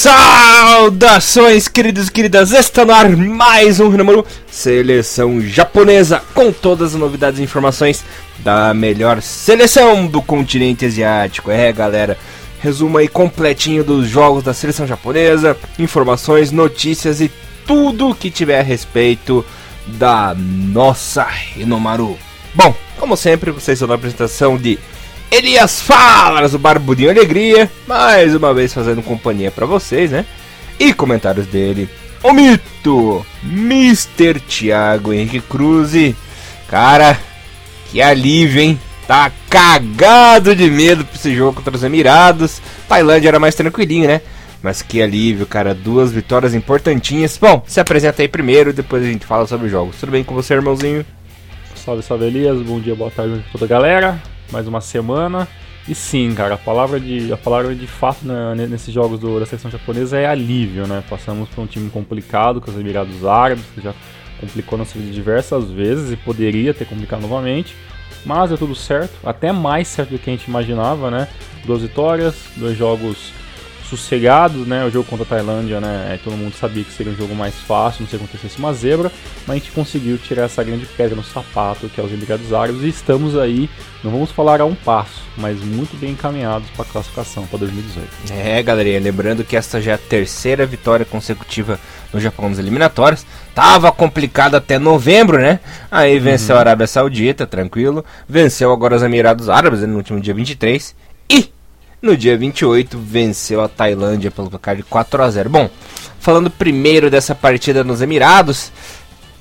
Saudações, queridos e queridas! Está no ar mais um Renamaru Seleção Japonesa com todas as novidades e informações da melhor seleção do continente asiático. É, galera, resumo aí completinho dos jogos da seleção japonesa, informações, notícias e tudo que tiver a respeito da nossa Renomaru. Bom, como sempre, vocês estão na apresentação de Elias Falas, o Barbudinho Alegria, mais uma vez fazendo companhia para vocês, né? E comentários dele, o mito, Mr. Thiago Henrique Cruz. Cara, que alívio, hein? Tá cagado de medo pra esse jogo contra os Emirados. Tailândia era mais tranquilinho, né? Mas que alívio, cara. Duas vitórias importantinhas. Bom, se apresenta aí primeiro, depois a gente fala sobre os jogos. Tudo bem com você, irmãozinho? Salve, salve Elias. Bom dia, boa tarde a toda a galera mais uma semana. E sim, cara, a palavra de, a palavra de fato né, nesses jogos do, da seleção japonesa é alívio, né? Passamos por um time complicado com os Emirados Árabes, que já complicou nossa vida diversas vezes e poderia ter complicado novamente. Mas deu tudo certo, até mais certo do que a gente imaginava, né? Duas vitórias, dois jogos sossegados, né? O jogo contra a Tailândia, né? Todo mundo sabia que seria um jogo mais fácil, não se acontecesse uma zebra, mas a gente conseguiu tirar essa grande pedra no sapato, que é os Emirados Árabes, e estamos aí, não vamos falar a um passo, mas muito bem encaminhados para a classificação para 2018. É, galerinha, lembrando que esta já é a terceira vitória consecutiva no Japão nas eliminatórias. Tava complicado até novembro, né? Aí venceu uhum. a Arábia Saudita, tranquilo. Venceu agora os Emirados Árabes no último dia 23. E no dia 28, venceu a Tailândia pelo placar de 4 a 0. Bom, falando primeiro dessa partida nos Emirados,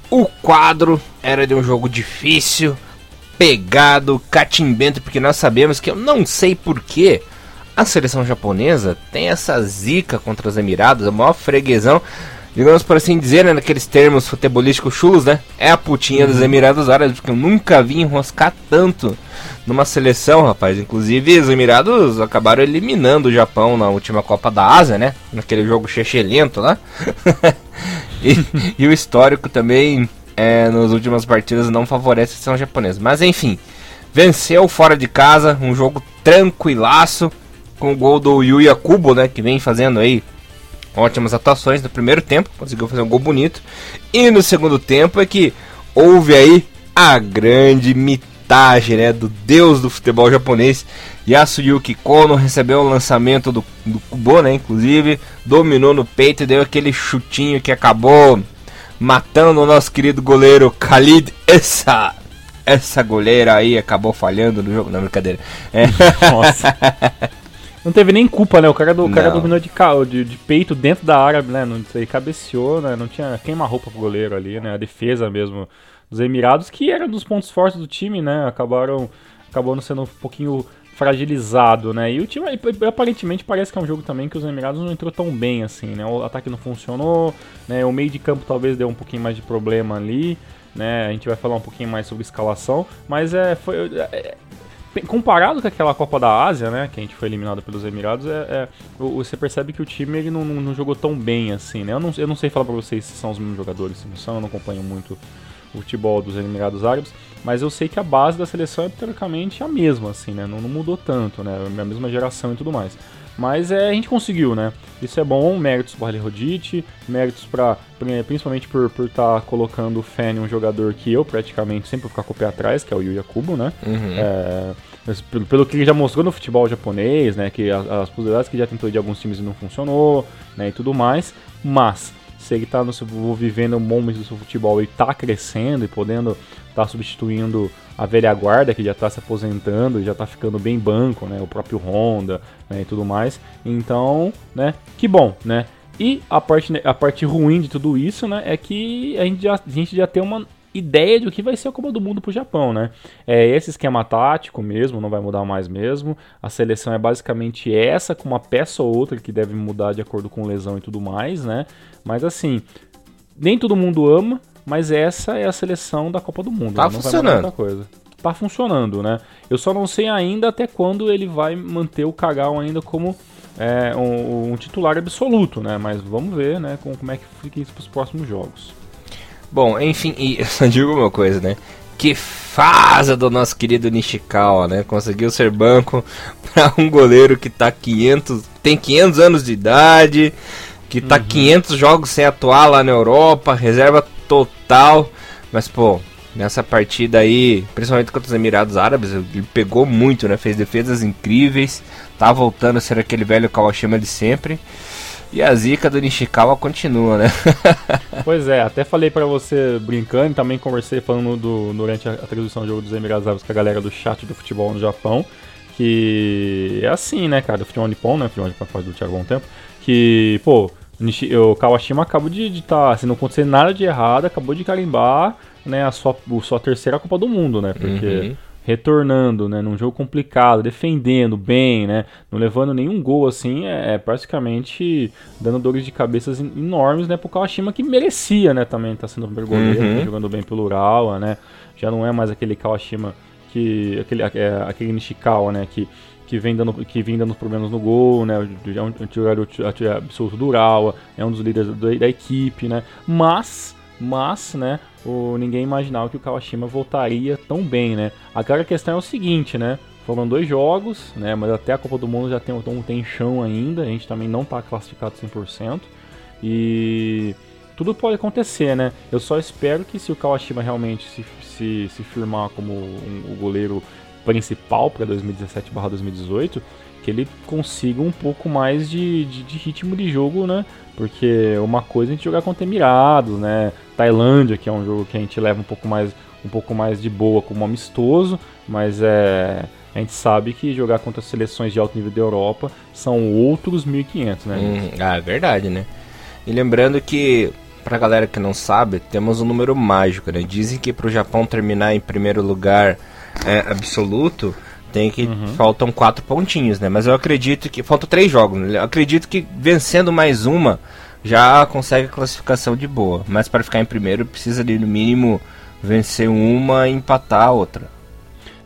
o quadro era de um jogo difícil, pegado, catimbento, porque nós sabemos que eu não sei porquê a seleção japonesa tem essa zica contra os Emirados, a maior freguesão digamos por assim dizer, né, naqueles termos futebolísticos chulos, né? É a putinha uhum. dos Emirados Árabes, porque eu nunca vi enroscar tanto numa seleção, rapaz. Inclusive, os Emirados acabaram eliminando o Japão na última Copa da Ásia, né? Naquele jogo chechelento lá. e, e, o histórico também, é, nas últimas partidas, não favorece a seleção japonesa. Mas enfim, venceu fora de casa, um jogo tranquilaço, com o gol do Yuya Kubo, né? Que vem fazendo aí ótimas atuações no primeiro tempo, conseguiu fazer um gol bonito. E no segundo tempo é que houve aí a grande mitagem né, do deus do futebol japonês. Yasuyuki Kono recebeu o lançamento do, do Kubo, né, inclusive, dominou no peito e deu aquele chutinho que acabou matando o nosso querido goleiro Khalid Essa. Essa goleira aí acabou falhando no jogo, não, brincadeira. É. Nossa. Não teve nem culpa, né? O cara, do, o cara dominou de, de, de, peito dentro da área, né? Não, ele cabeceou, né? Não tinha queima-roupa pro goleiro ali, né? A defesa mesmo dos Emirados, que era um dos pontos fortes do time, né? Acabaram, acabou sendo um pouquinho fragilizado, né? E o time aparentemente parece que é um jogo também que os Emirados não entrou tão bem assim, né? O ataque não funcionou, né? O meio de campo talvez deu um pouquinho mais de problema ali, né? A gente vai falar um pouquinho mais sobre escalação, mas é foi é, comparado com aquela Copa da Ásia, né, que a gente foi eliminado pelos Emirados, é, é você percebe que o time ele não, não, jogou tão bem assim, né? Eu não, eu não sei falar pra vocês se são os mesmos jogadores, se não são, eu não acompanho muito o futebol dos Emirados Árabes, mas eu sei que a base da seleção é teoricamente a mesma, assim, né? Não, não mudou tanto, né? É a mesma geração e tudo mais. Mas é, a gente conseguiu, né? Isso é bom, méritos para Rodite, méritos para principalmente por estar por tá colocando o Fan um jogador que eu praticamente sempre vou ficar com o pé atrás, que é o Yuya Kubo, né? Uhum. É, pelo, pelo, que ele já mostrou no futebol japonês, né? Que as, as possibilidades que já tentou de alguns times não funcionou, né? E tudo mais. Mas se ele está vivendo um momento do seu futebol e está crescendo e podendo estar tá substituindo a velha guarda que já está se aposentando, já está ficando bem banco, né? O próprio Honda né? e tudo mais. Então, né? Que bom, né? E a parte, a parte ruim de tudo isso, né? É que a gente já, a gente já tem uma ideia de o que vai ser a Copa do Mundo para o Japão, né? É esse esquema tático mesmo, não vai mudar mais mesmo. A seleção é basicamente essa, com uma peça ou outra que deve mudar de acordo com lesão e tudo mais, né? Mas assim, nem todo mundo ama, mas essa é a seleção da Copa do Mundo. Tá não funcionando. Coisa. Tá funcionando, né? Eu só não sei ainda até quando ele vai manter o Kagao ainda como é, um, um, titular absoluto, né? Mas vamos ver, né? Com, como é que fica isso para os próximos jogos. Bom, enfim, e eu só digo uma coisa, né? Que fase do nosso querido Nishikawa, né? Conseguiu ser banco para um goleiro que tá 500, tem 500 anos de idade, que tá uhum. 500 jogos sem atuar lá na Europa, reserva total. Mas pô, nessa partida aí, principalmente contra os Emirados Árabes, ele pegou muito, né? Fez defesas incríveis, tá voltando a ser aquele velho Kawashima de sempre. E a zica do Nishikawa continua, né? pois é, até falei para você brincando, também conversei falando do, durante a, a transmissão do jogo dos Emirados Árabes com a galera do chat do futebol no Japão, que é assim, né, cara, do futebol nipon, né, futebol nipon faz do Thiago há um tempo, que, pô, o Kawashima acabou de estar, tá, se não acontecer nada de errado, acabou de carimbar, né, a sua, a sua terceira Copa do Mundo, né, porque... Uhum retornando, né, num jogo complicado, defendendo bem, né, não levando nenhum gol assim, é, é praticamente dando dores de cabeças enormes, né, pro Kawashima que merecia, né, também tá sendo um goleiro, uhum. tá jogando bem pelo Urawa, né, já não é mais aquele Kawashima que aquele é, aquele Nishikawa, né, que que vem dando que vem dando problemas no gol, né, é um jogador absoluto do Urawa, é um dos líderes da, da equipe, né, mas mas, né, o, ninguém imaginava que o Kawashima voltaria tão bem, né. Agora a questão é o seguinte, né, foram dois jogos, né, mas até a Copa do Mundo já tem, então, tem chão ainda, a gente também não está classificado 100%, e tudo pode acontecer, né, eu só espero que se o Kawashima realmente se, se, se firmar como um, o goleiro principal para 2017/2018, que ele consiga um pouco mais de, de, de, ritmo de jogo, né? Porque uma coisa é a gente jogar contra Emirados, né? Tailândia, que é um jogo que a gente leva um pouco mais, um pouco mais de boa como amistoso, mas é, a gente sabe que jogar contra seleções de alto nível da Europa são outros 1.500, né? Hum, ah, é verdade, né? E lembrando que, pra galera que não sabe, temos um número mágico, né? Dizem que pro Japão terminar em primeiro lugar é, absoluto, tem que. Uhum. Faltam quatro pontinhos, né? Mas eu acredito que. Faltam três jogos. Né? Eu acredito que vencendo mais uma já consegue classificação de boa. Mas para ficar em primeiro precisa de no mínimo vencer uma e empatar a outra.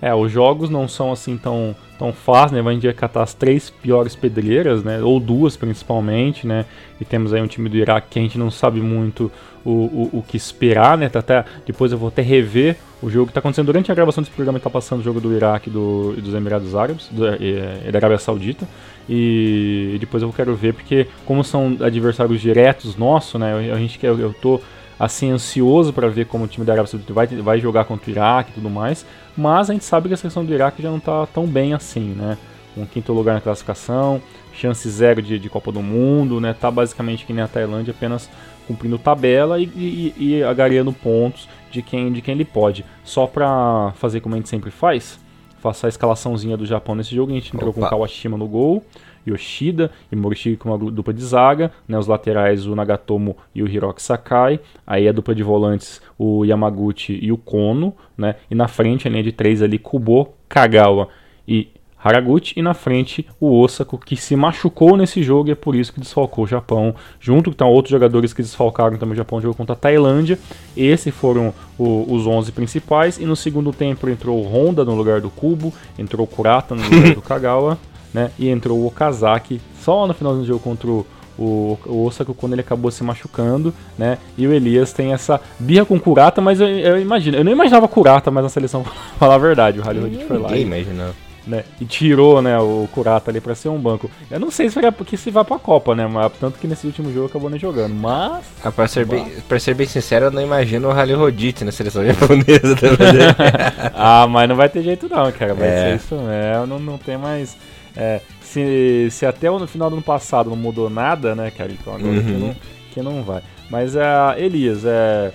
É, os jogos não são assim tão, tão fáceis, né? Vai catar as três piores pedreiras, né? Ou duas principalmente, né? E temos aí um time do Iraque que a gente não sabe muito o, o, o que esperar, né? Tá até, depois eu vou até rever o jogo que está acontecendo durante a gravação desse programa, está passando o jogo do Iraque do, dos Emirados Árabes, do, e, da Arábia Saudita. E, e, depois eu quero ver, porque como são adversários diretos nossos, né? A gente eu, eu tô assim ansioso para ver como o time da Arábia Saudita vai, vai jogar contra o Iraque e tudo mais. Mas a gente sabe que a seleção do Iraque já não está tão bem assim, né? Um quinto lugar na classificação, chance zero de, de Copa do Mundo, né? Tá basicamente que nem a Tailândia, apenas cumprindo tabela e, e, e pontos de quem, de quem ele pode. Só pra fazer como a gente sempre faz, faça a escalaçãozinha do Japão nesse jogo. A gente entrou Opa. com Kawashima no gol, Yoshida e Morishige com uma dupla de zaga, né, os laterais o Nagatomo e o Hiroki Sakai, aí a dupla de volantes o Yamaguchi e o Kono, né, e na frente a linha de três ali Kubo, Kagawa e Haraguchi e na frente o Osako, que se machucou nesse jogo e é por isso que desfalcou o Japão, junto com outros jogadores que desfalcaram também o Japão no jogo contra a Tailândia. Esses foram o, os 11 principais e no segundo tempo entrou o Honda no lugar do Kubo, entrou o Kurata no lugar do Kagawa, né, e entrou o Okazaki só no final do jogo contra o o, o Osaka quando ele acabou se machucando, né? E o Elias tem essa birra com Kurata, mas eu, eu imagino, eu não imaginava Kurata mais na seleção, pra falar a verdade, o Rodit foi lá. Ninguém imaginou né? E tirou, né, o Kurata ali para ser um banco. Eu não sei se vai porque se vai para a Copa, né? Mas tanto que nesse último jogo acabou nem jogando. Mas ah, para ser bem, para ser bem sincero, eu não imagino o Rally Rodite na seleção japonesa também. ah, mas não vai ter jeito não, cara. Vai é. ser isso mesmo, não, não tem mais é, se, se até no final do ano passado não mudou nada, né, cara? Então agora uhum. que, não, que não vai. Mas, uh, Elias, é,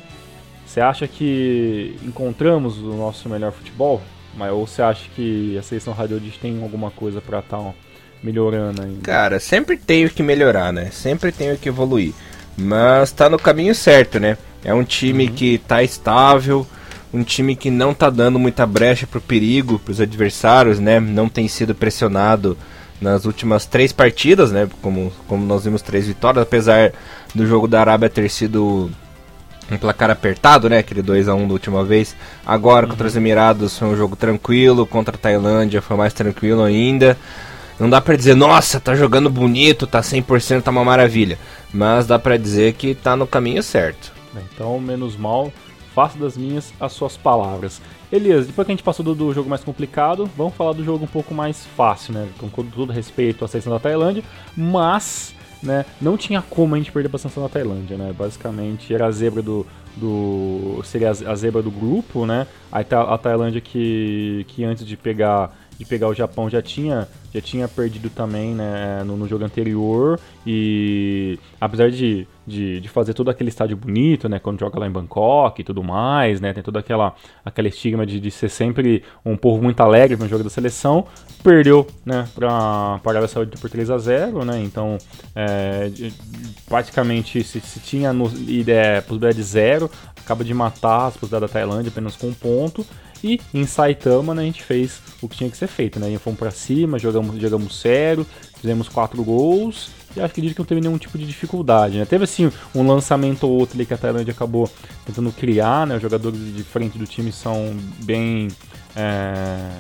você acha que encontramos o nosso melhor futebol? Mas ou você acha que a seleção radiologista tem alguma coisa para estar tá, melhorando ainda? Cara, sempre tem o que melhorar, né? Sempre tem o que evoluir. Mas tá no caminho certo, né? É um time uhum. que tá estável, um time que não tá dando muita brecha pro perigo, pros adversários, né? Não tem sido pressionado nas últimas três partidas, né? Como, como nós vimos três vitórias, apesar do jogo da Arábia ter sido um placar apertado, né? Aquele 2 a 1 da última vez. Agora uhum. contra os Emirados foi um jogo tranquilo, contra a Tailândia foi mais tranquilo ainda. Não dá pra dizer, nossa, tá jogando bonito, tá 100%, tá uma maravilha. Mas dá pra dizer que tá no caminho certo. Então, menos mal, faço das minhas as suas palavras. Elias, depois que a gente passou do, do, jogo mais complicado, vamos falar do jogo um pouco mais fácil, né? Com todo respeito à seleção da Tailândia, mas né, não tinha como a gente perder pra seleção da Tailândia, né? Basicamente era a zebra do. do seria a zebra do grupo, né? A, a Tailândia que, que antes de pegar de pegar o Japão já tinha, já tinha perdido também né, no, no jogo anterior. E apesar de, de, de, fazer todo aquele estádio bonito, né, quando joga lá em Bangkok e tudo mais, né, tem toda aquela, aquela estigma de, de ser sempre um povo muito alegre no jogo da seleção, perdeu né, para a Arábia Saudita por 3 a 0 né, então é, praticamente se, se tinha no, ideia, possibilidade de zero, acaba de matar as possibilidades da Tailândia apenas com um ponto. E em Saitama né, a gente fez o que tinha que ser feito, né? Fomos para cima, jogamos, jogamos sério, fizemos quatro gols e acho que que não teve nenhum tipo de dificuldade, né? Teve assim um lançamento ou outro ali que a Tailândia acabou tentando criar, né? Os jogadores de frente do time são bem é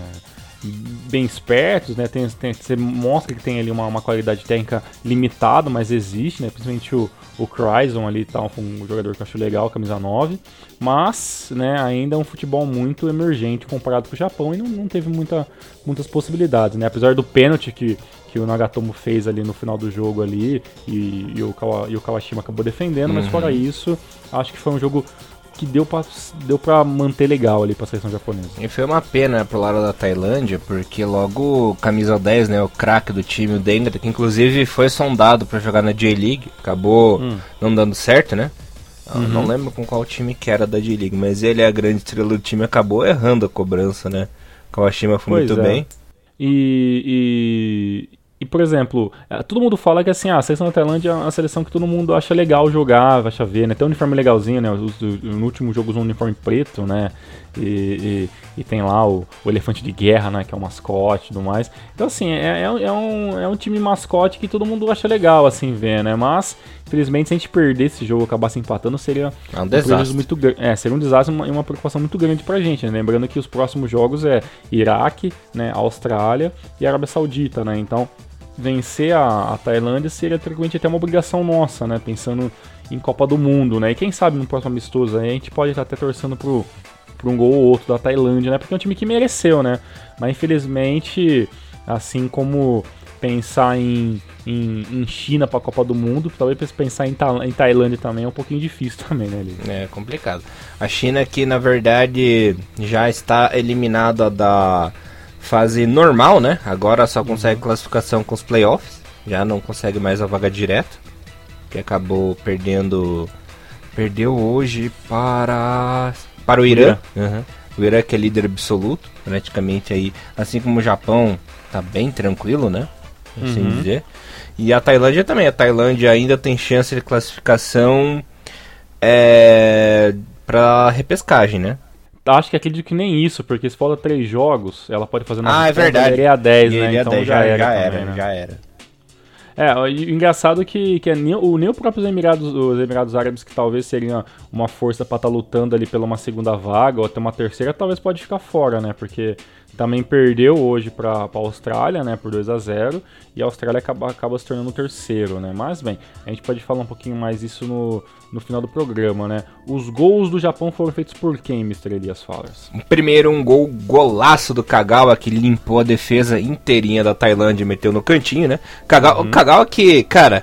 bem espertos, né? Tem, tem, você mostra que tem ali uma, uma qualidade técnica limitada, mas existe, né? Principalmente o, o ali tá, um jogador que eu acho legal, camisa 9. Mas, né, ainda é um futebol muito emergente comparado com o Japão e não, não teve muita, muitas possibilidades, né? Apesar do pênalti que, que o Nagatomo fez ali no final do jogo ali e, e, o, Kawa, e o Kawashima acabou defendendo, uhum. mas fora isso, acho que foi um jogo que deu pra, deu pra manter legal ali pra seleção japonesa. E foi uma pena pro lado da Tailândia, porque logo o camisa 10, né, o craque do time, o Denga, que inclusive foi sondado para jogar na J-League, acabou hum. não dando certo, né? Uhum. Não lembro com qual time que era da J-League, mas ele é a grande estrela do time, acabou errando a cobrança, né? Kawashima foi pois muito é. bem. E, e, por exemplo, é, todo mundo fala que assim, ah, a seleção da Tailândia é uma seleção que todo mundo acha legal jogar, acha ver, né? Tem um uniforme legalzinho, né? No último jogo usou um uniforme preto, né? E, e, e, tem lá o, o, elefante de guerra, né? Que é o mascote e tudo mais. Então, assim, é, é, é, um, é um time mascote que todo mundo acha legal, assim, ver, né? Mas, infelizmente, se a gente perder esse jogo e acabar empatando, seria é um, desastre. muito É, seria um desastre e uma, uma, preocupação muito grande pra gente, né? Lembrando que os próximos jogos é Iraque, né? Austrália e Arábia Saudita, né? Então, vencer a, a Tailândia seria teoricamente até uma obrigação nossa, né? Pensando em Copa do Mundo, né? E quem sabe no próximo amistoso aí a gente pode estar até torcendo pro, pro um gol ou outro da Tailândia, né? Porque é um time que mereceu, né? Mas infelizmente, assim como pensar em, em, em China para a Copa do Mundo, talvez pensar em, Ta em Tailândia também é um pouquinho difícil também, né? Liz? É complicado. A China que na verdade já está eliminada da fase normal, né? Agora só consegue uhum. classificação com os playoffs, já não consegue mais a vaga direto, que acabou perdendo perdeu hoje para para o Irã. Uhum. O Irã que é líder absoluto, praticamente aí, assim como o Japão tá bem tranquilo, né? Assim uhum. dizer. E a Tailândia também. A Tailândia ainda tem chance de classificação é, para repescagem, né? Acho que acredito que nem isso, porque se for três jogos, ela pode fazer uma Ah, é verdade. a 10, né? Então 10, já, já, era. Já também, era, né? já era. É, o engraçado que, que é nem, o, nem o próprio Emirados, os Emirados Árabes, que talvez seria uma força para estar tá lutando ali pela uma segunda vaga ou até uma terceira, talvez pode ficar fora, né? Porque também perdeu hoje para a Austrália, né, por 2 a 0 e a Austrália acaba, acaba se tornando o terceiro, né? Mas bem, a gente pode falar um pouquinho mais isso no, no final do programa, né? Os gols do Japão foram feitos por quem, Mr. Elias Fowlers? Primeiro um gol golaço do Kagawa que limpou a defesa inteirinha da Tailândia e meteu no cantinho, né? Kagawa, uhum. Kagawa que, cara,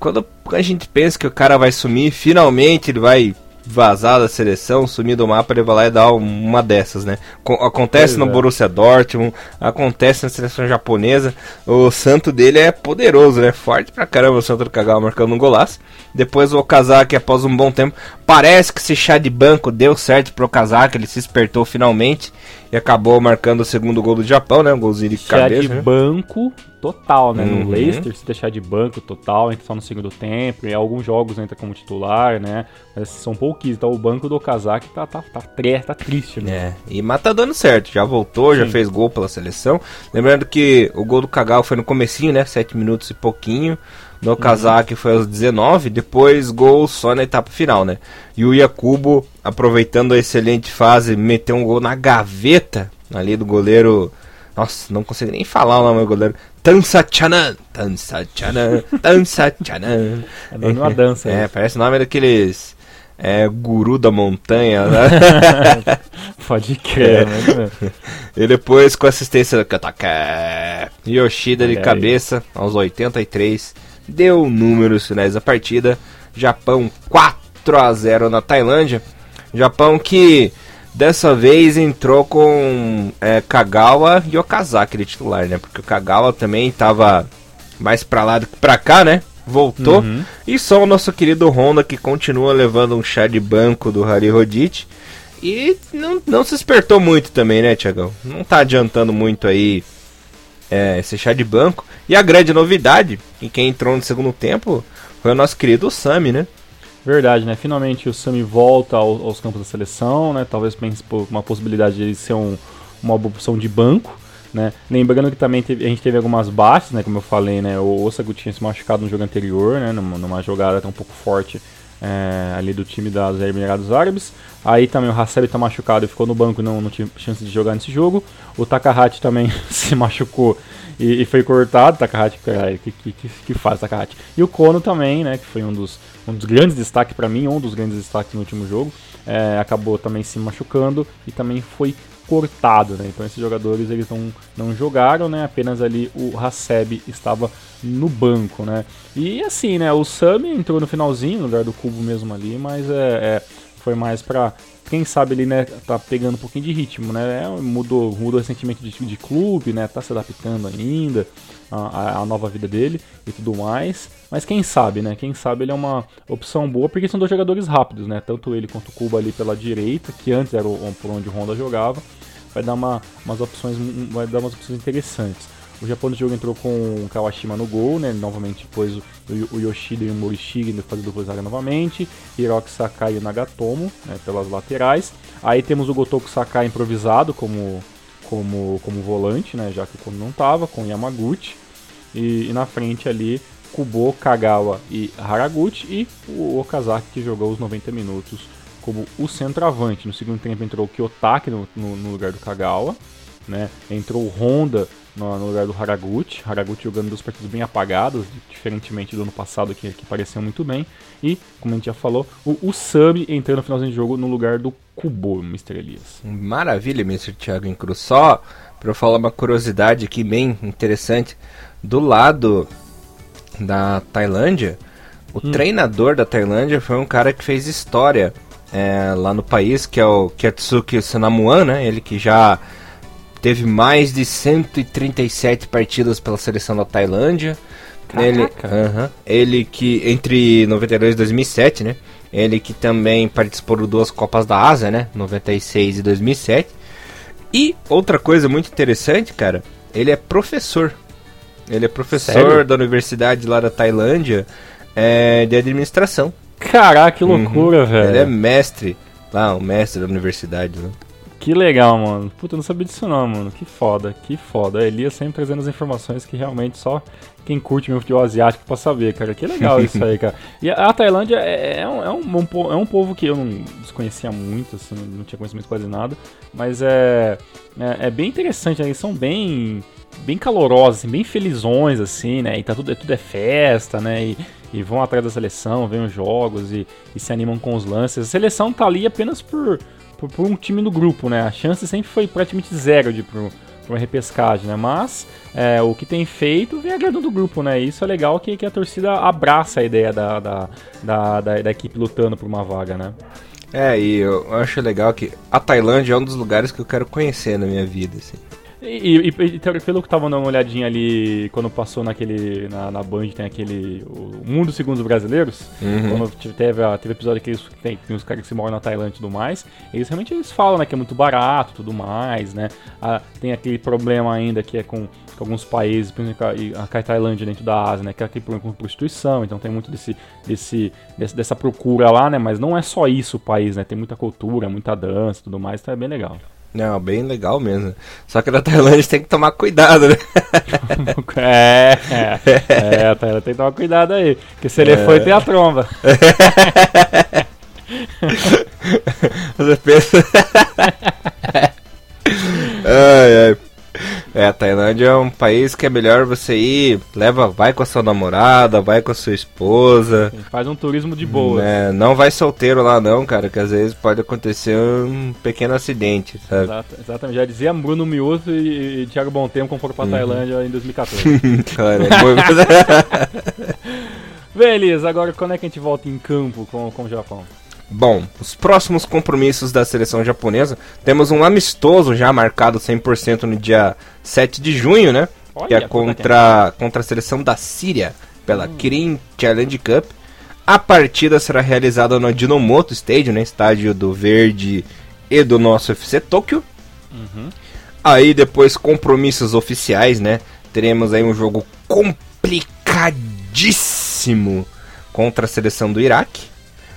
quando a gente pensa que o cara vai sumir, finalmente ele vai vazar da seleção, sumir do mapa, ele vai lá e dá uma dessas, né? Acontece pois no é. Borussia Dortmund, acontece na seleção japonesa. O santo dele é poderoso, né? Forte pra caramba o santo do Kagawa marcando um golaço. Depois o Okazaki, após um bom tempo, parece que esse chá de banco deu certo pro Okazaki, ele se espertou finalmente e acabou marcando o segundo gol do Japão, né? Um golzinho de chá cabeça. de né? banco total, né? Uhum. No Leicester, se deixar de banco total, entra só no segundo tempo, e alguns jogos entra como titular, né? Mas são pouquíssimos, então o banco do Okazaki tá, tá, tá, tá, triste, né? É, e mas tá dando certo, já voltou, Sim. já fez gol pela seleção. Lembrando que o gol do Kagawa foi no comecinho, né? 7 minutos e pouquinho. No Okazaki uhum. foi aos 19, depois gol só na etapa final, né? E o Yakubo, aproveitando a excelente fase, meteu um gol na gaveta ali do goleiro. Nossa, não consigo nem falar o nome do goleiro. Tansa Chanan, Tansa Chanan, Tansa Chanan. É nome uma dança. É, parece o nome daqueles é guru da montanha, né? Pode crer, né? E depois com assistência do Katake Yoshida de cabeça aos 83 deu números finais da partida. Japão 4 a 0 na Tailândia. Japão que dessa vez entrou com é, Kagawa e Okazaki de titular, né? Porque o Kagawa também estava mais pra lá do que pra cá, né? Voltou. Uhum. E só o nosso querido Honda que continua levando um chá de banco do Hari Rodit. E não, não se espertou muito também, né, Tiagão? Não tá adiantando muito aí é, chá de banco. E a grande novidade, e quem entrou no segundo tempo, foi o nosso querido Sami, né? Verdade, né? Finalmente o Sami volta ao, aos campos da seleção, né? Talvez uma possibilidade de ele ser um, uma opção de banco. Né? Lembrando que também teve, a gente teve algumas baixas, né? Como eu falei, né? O Osagu tinha se machucado no jogo anterior, né? Numa, numa jogada até um pouco forte é, ali do time das Emirados Árabes. Aí também o Hasebe tá machucado e ficou no banco, não, não tinha chance de jogar nesse jogo. O Takahashi também se machucou e, e foi cortado. Takahashi, caralho, que, que, que faz Takahashi? E o Kono também, né? Que foi um dos, um dos grandes destaques para mim, um dos grandes destaques no último jogo. É, acabou também se machucando e também foi cortado, né? Então esses jogadores eles não, não jogaram, né? Apenas ali o Haseb estava no banco, né? E assim, né? O Sami entrou no finalzinho, no lugar do Cubo mesmo ali, mas é, é foi mais para quem sabe ele, né, tá pegando um pouquinho de ritmo, né? É, mudou, mudou recentemente de, de clube, né? Tá se adaptando ainda a, a, nova vida dele e tudo mais. Mas quem sabe, né? Quem sabe ele é uma opção boa, porque são dois jogadores rápidos, né? Tanto ele quanto o Kuba ali pela direita, que antes era o, por onde o Honda jogava. Vai dar uma, umas opções, vai dar umas opções interessantes. O Japão do jogo entrou com o Kawashima no gol, né? Novamente depois o, o Yoshida e o Morishige fazer dupla zaga novamente. Hiroki Sakai e o Nagatomo, né? Pelas laterais. Aí temos o Gotoku Sakai improvisado como, como, como volante, né? Já que o Kono não tava, com Yamaguchi. E, e, na frente ali, Kubo, Kagawa e Haraguchi. E o Okazaki que jogou os 90 minutos como o centroavante. No segundo tempo entrou o Kiyotaki no, no, no lugar do Kagawa. Né? Entrou o Honda no, no, lugar do Haraguchi. Haraguchi jogando duas partidas bem apagadas, diferentemente do ano passado, que, que pareceu muito bem. E, como a gente já falou, o, Sub entrando no finalzinho de jogo no lugar do Kubo, Mr. Elias. Maravilha, Mr. Thiago Incruz. Só para eu falar uma curiosidade aqui bem interessante do lado da Tailândia, o hum. treinador da Tailândia foi um cara que fez história é, lá no país, que é o Ketsuki Sanamuan, né? Ele que já teve mais de 137 partidas pela seleção da Tailândia. Ele, uh -huh, ele que entre 92 e 2007, né? Ele que também participou de duas Copas da Ásia, né? 96 e 2007. E outra coisa muito interessante, cara, ele é professor ele é professor Sério? da universidade lá da Tailândia é, de administração. Caraca, que loucura, uhum. velho. Ele é mestre lá, o mestre da universidade. Né? Que legal, mano. Puta, eu não sabia disso não, mano. Que foda, que foda. A Elias sempre trazendo as informações que realmente só quem curte meu futebol asiático pra saber, cara. Que legal isso aí, cara. E a, Tailândia é, é, um, é, um, é um povo que eu não desconhecia muito, assim, não tinha conhecimento quase nada. Mas é, é, é bem interessante, né? Eles são bem bem calorosos, assim, bem felizões, assim, né? E tá tudo, tudo é festa, né? E, e vão atrás da seleção, vêm os jogos e, e, se animam com os lances. A seleção tá ali apenas por, por, por, um time do grupo, né? A chance sempre foi praticamente zero de pro, uma repescagem, né? Mas é, o que tem feito vem agradando do grupo, né? Isso é legal que, que a torcida abraça a ideia da, da, da, da, da equipe lutando por uma vaga, né? É, e eu acho legal que a Tailândia é um dos lugares que eu quero conhecer na minha vida, assim. E, e, e, pelo que tava dando uma olhadinha ali, quando passou naquele. Na, na Band tem aquele. O Mundo Segundo os Brasileiros. Uhum. Quando teve, teve episódio que, eles, tem, tem os caras que se moram na Tailândia e tudo mais. Eles realmente eles falam, né, que é muito barato tudo mais, né? Ah, tem aquele problema ainda que é com, com alguns países, principalmente a, a Tailândia dentro da Ásia, né? Que é aquele problema com prostituição, então tem muito desse, desse, desse, dessa procura lá, né? Mas não é só isso o país, né? Tem muita cultura, muita dança tudo mais, então é bem legal. Não, bem legal mesmo. Só que na Tailândia tem que tomar cuidado, né? é, é, é, a Tailândia tem que tomar cuidado aí. Porque se ele é. foi, tem a tromba. Você pensa. ai, ai. É, Tailândia é um país que é melhor você ir, leva, vai com a sua namorada, vai com a sua esposa. Faz um turismo de boa. É, não vai solteiro lá não, cara, que às vezes pode acontecer um pequeno acidente, sabe? Exato, exatamente. Já dizia Bruno Mioto e, e Thiago Bom Tempo quando foram pra uhum. Tailândia em 2014. Cara, é Beleza, agora quando é que a gente volta em campo com, com o Japão? Bom, os próximos compromissos da seleção japonesa, temos um amistoso já marcado 100% no dia 7 de junho, né? Olha, que é contra, contra a seleção da Síria, pela hum. Kirin Challenge Cup. A partida será realizada no Dinomoto Stadium, né? Estádio do Verde e do nosso FC Tokyo. Uhum. Aí depois compromissos oficiais, né? Teremos aí um jogo complicadíssimo contra a seleção do Iraque.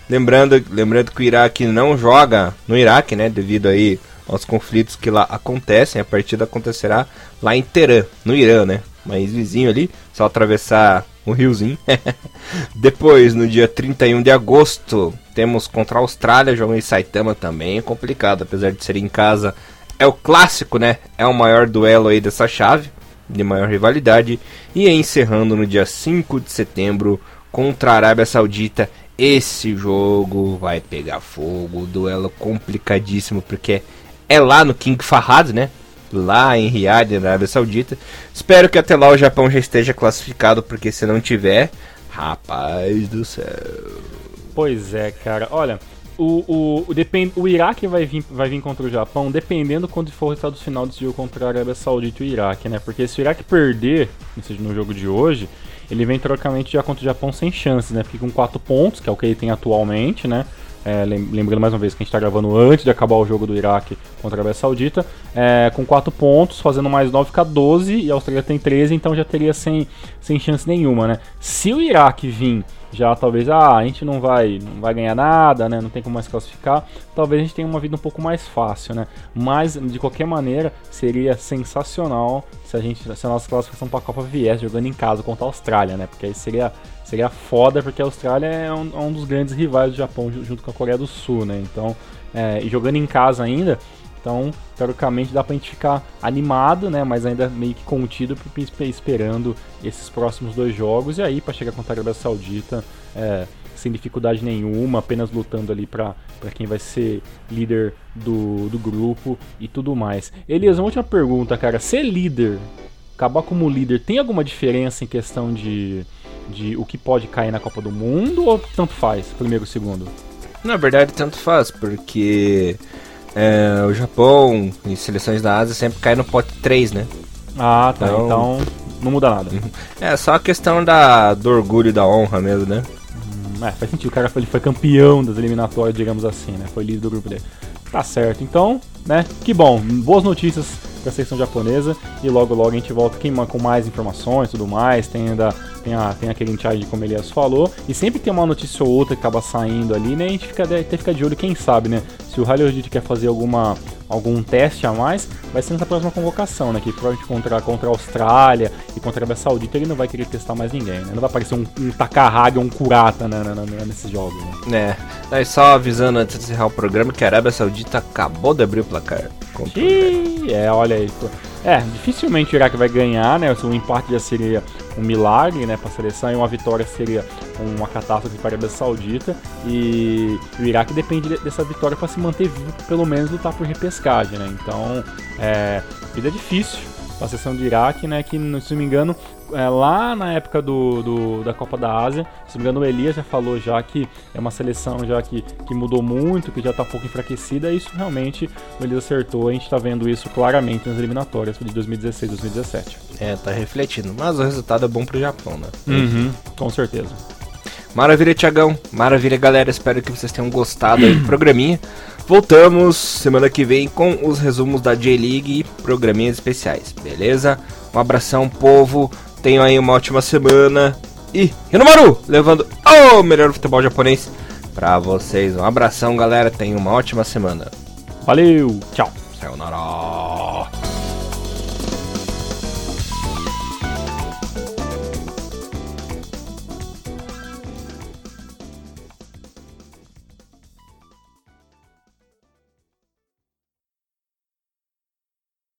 Lembrando, lembrando que o Iraque não joga no Iraque, né? Devido aí aos conflitos que lá acontecem. A partida acontecerá lá em Teherã, no Irã, né? Mas vizinho ali, só atravessar o riozinho. Depois, no dia 31 de agosto, temos contra a Austrália, jogo em Saitama também. É complicado, apesar de ser em casa. É o clássico, né? É o maior duelo aí dessa chave, de maior rivalidade. E encerrando no dia 5 de setembro contra a Arábia Saudita esse jogo vai pegar fogo, duelo complicadíssimo, porque é lá no King Fahad, né? Lá em Riyadh, na Arábia Saudita. Espero que até lá o Japão já esteja classificado, porque se não tiver, rapaz do céu. Pois é, cara. Olha, o, o, o, depend, o Iraque vai vir, vai vir contra o Japão, dependendo quando for o resultado final desse jogo contra a Arábia Saudita e o Iraque, né? Porque se o Iraque perder, no jogo de hoje, ele vem teoricamente já contra o Japão sem chances, né? Fica com 4 pontos, que é o que ele tem atualmente, né? É, lembrando mais uma vez que a gente está gravando antes de acabar o jogo do Iraque contra a Arábia Saudita, é, com 4 pontos, fazendo mais 9 fica 12 e a Austrália tem 13, então já teria sem, sem chance nenhuma, né? Se o Iraque vir já talvez, ah, a gente não vai, não vai ganhar nada, né? Não tem como mais classificar. Talvez a gente tenha uma vida um pouco mais fácil, né? Mas de qualquer maneira, seria sensacional se a gente, se a nossa classificação para a Copa viesse jogando em casa contra a Austrália, né? Porque aí seria seria foda porque a Austrália é um, é um dos grandes rivais do Japão junto com a Coreia do Sul, né? Então, é, e jogando em casa ainda, então, teoricamente dá pra gente ficar animado, né? Mas ainda meio que contido, esperando esses próximos dois jogos. E aí, para chegar contra a Arábia Saudita, é, sem dificuldade nenhuma, apenas lutando ali para quem vai ser líder do, do grupo e tudo mais. Elias, uma última pergunta, cara. Ser líder, acabar como líder, tem alguma diferença em questão de, de o que pode cair na Copa do Mundo ou tanto faz, primeiro segundo? Na verdade, tanto faz, porque é, o Japão e seleções da Ásia sempre cai no pote 3, né? Ah, tá. Então, então não muda nada. Uhum. É só a questão da, do orgulho e da honra mesmo, né? Hum, é, faz sentido. O cara foi, foi campeão das eliminatórias, digamos assim, né? Foi líder do grupo dele. Tá certo. Então, né? Que bom. Boas notícias para a seleção japonesa. E logo, logo a gente volta com mais informações e tudo mais. Tem ainda tem, a, tem aquele in charge, como Elias falou. E sempre tem uma notícia ou outra que acaba saindo ali, né? A gente fica, até fica de olho, quem sabe, né? Se o Halil quer fazer alguma algum teste a mais, vai ser nessa próxima convocação, né? Que provavelmente contra, contra a Austrália e contra a Arábia Saudita ele não vai querer testar mais ninguém, né? Não vai aparecer um, um Takahagi ou um Kurata né, nesses jogos, né? É, só avisando antes de encerrar o programa que a Arábia Saudita acabou de abrir o placar. Ih, é, olha aí. É, dificilmente o Iraque vai ganhar, né? O empate já seria um milagre, né, para a seleção e uma vitória seria uma catástrofe para a Arábia Saudita e o Iraque depende dessa vitória para se manter vivo, pelo menos lutar por repescagem, né? Então, é, vida difícil a seleção do Iraque, né, que se não me engano é, lá na época do, do, da Copa da Ásia, se não me engano, o Elias já falou já que é uma seleção já que, que mudou muito, que já está um pouco enfraquecida, e isso realmente o Elias acertou, a gente está vendo isso claramente nas eliminatórias de 2016 2017. É, tá refletindo, mas o resultado é bom pro Japão, né? Uhum, com certeza. Maravilha, Tiagão. Maravilha, galera. Espero que vocês tenham gostado aí do programinha. Voltamos semana que vem com os resumos da J-League e programinhas especiais, beleza? Um abração, povo. Tenham aí uma ótima semana. E Renomaru, levando o melhor futebol japonês pra vocês. Um abração, galera. Tenham uma ótima semana. Valeu, tchau. Sayonara.